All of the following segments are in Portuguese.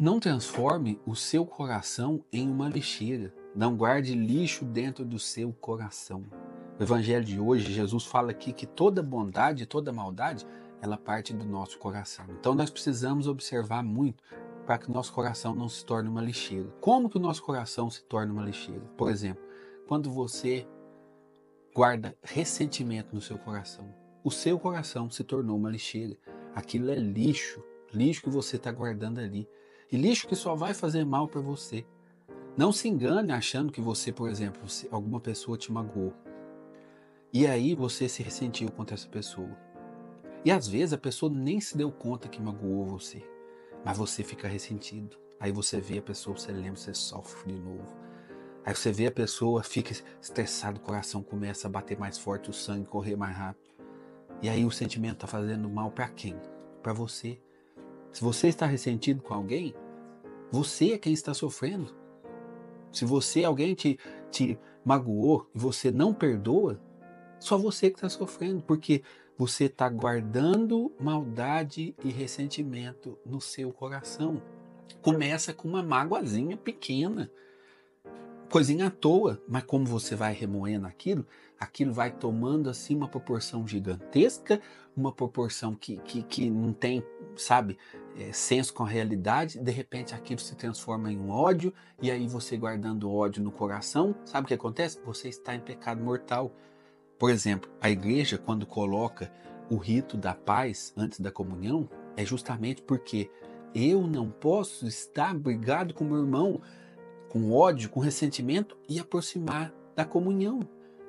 Não transforme o seu coração em uma lixeira. Não guarde lixo dentro do seu coração. O evangelho de hoje, Jesus fala aqui que toda bondade, toda maldade, ela parte do nosso coração. Então nós precisamos observar muito para que o nosso coração não se torne uma lixeira. Como que o nosso coração se torna uma lixeira? Por exemplo, quando você guarda ressentimento no seu coração, o seu coração se tornou uma lixeira. Aquilo é lixo, lixo que você está guardando ali. E lixo que só vai fazer mal para você. Não se engane achando que você, por exemplo, alguma pessoa te magoou. E aí você se ressentiu contra essa pessoa. E às vezes a pessoa nem se deu conta que magoou você, mas você fica ressentido. Aí você vê a pessoa, você lembra, você sofre de novo. Aí você vê a pessoa, fica estressado, o coração começa a bater mais forte, o sangue correr mais rápido. E aí o sentimento está fazendo mal para quem? Para você. Se você está ressentido com alguém, você é quem está sofrendo. Se você, alguém te, te magoou e você não perdoa, só você que está sofrendo, porque você está guardando maldade e ressentimento no seu coração. Começa com uma mágoazinha pequena, coisinha à toa, mas como você vai remoendo aquilo, aquilo vai tomando assim uma proporção gigantesca, uma proporção que, que, que não tem, sabe, é, senso com a realidade, de repente aquilo se transforma em um ódio, e aí você guardando ódio no coração, sabe o que acontece? Você está em pecado mortal. Por exemplo, a igreja, quando coloca o rito da paz antes da comunhão, é justamente porque eu não posso estar brigado com meu irmão, com ódio, com ressentimento e aproximar da comunhão.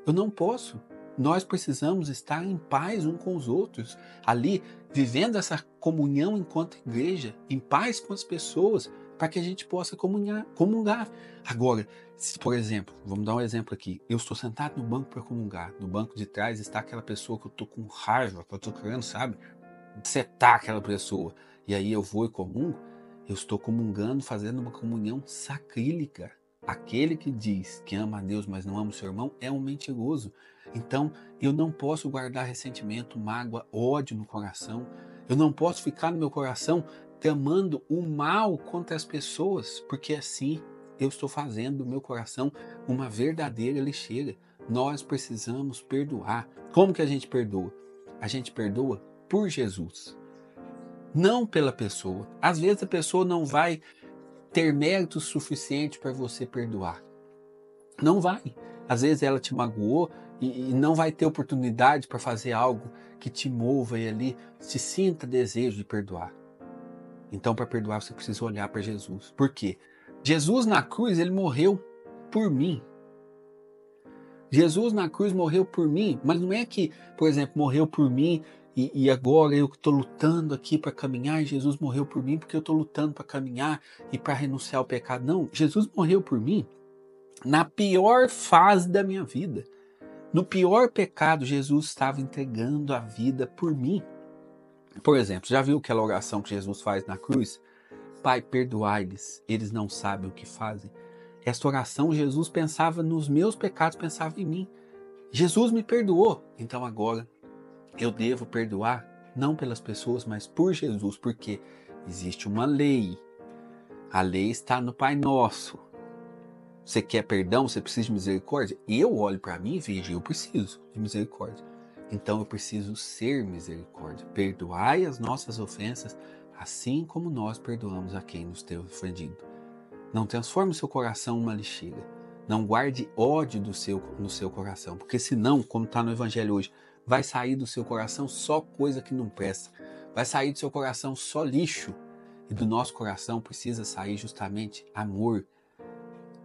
Eu não posso. Nós precisamos estar em paz um com os outros, ali vivendo essa comunhão enquanto igreja, em paz com as pessoas, para que a gente possa comunhar, comungar. Agora, se, por exemplo, vamos dar um exemplo aqui. Eu estou sentado no banco para comungar. No banco de trás está aquela pessoa que eu estou com raiva, que eu estou querendo, sabe? Setar aquela pessoa. E aí eu vou e comungo. Eu estou comungando, fazendo uma comunhão sacrílica. Aquele que diz que ama a Deus, mas não ama o seu irmão, é um mentiroso. Então, eu não posso guardar ressentimento, mágoa, ódio no coração. Eu não posso ficar no meu coração tramando o mal contra as pessoas, porque assim eu estou fazendo do meu coração uma verdadeira lixeira. Nós precisamos perdoar. Como que a gente perdoa? A gente perdoa por Jesus, não pela pessoa. Às vezes a pessoa não vai ter mérito suficiente para você perdoar. Não vai. Às vezes ela te magoou e, e não vai ter oportunidade para fazer algo que te mova e ali se sinta desejo de perdoar. Então, para perdoar, você precisa olhar para Jesus. Por quê? Jesus na cruz, ele morreu por mim. Jesus na cruz morreu por mim, mas não é que, por exemplo, morreu por mim e, e agora eu estou lutando aqui para caminhar. Jesus morreu por mim porque eu estou lutando para caminhar e para renunciar ao pecado. Não, Jesus morreu por mim na pior fase da minha vida. No pior pecado, Jesus estava entregando a vida por mim. Por exemplo, já viu aquela oração que Jesus faz na cruz? Pai, perdoai-lhes, eles não sabem o que fazem. Esta oração, Jesus pensava nos meus pecados, pensava em mim. Jesus me perdoou, então agora eu devo perdoar, não pelas pessoas, mas por Jesus, porque existe uma lei. A lei está no Pai Nosso. Você quer perdão, você precisa de misericórdia? Eu olho para mim e vejo, eu preciso de misericórdia. Então eu preciso ser misericórdia. Perdoai as nossas ofensas, assim como nós perdoamos a quem nos tem ofendido. Não transforme o seu coração numa lixeira. Não guarde ódio do seu, no seu coração, porque senão, como está no Evangelho hoje, vai sair do seu coração só coisa que não presta. Vai sair do seu coração só lixo. E do nosso coração precisa sair justamente amor.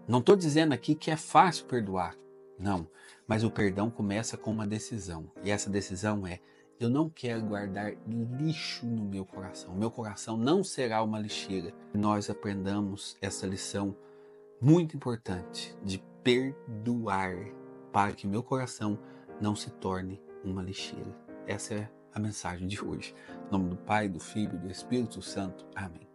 Não estou dizendo aqui que é fácil perdoar. Não. Mas o perdão começa com uma decisão. E essa decisão é: eu não quero guardar lixo no meu coração. Meu coração não será uma lixeira. Nós aprendamos essa lição muito importante de perdoar para que meu coração não se torne uma lixeira. Essa é a mensagem de hoje. Em nome do Pai, do Filho e do Espírito Santo. Amém.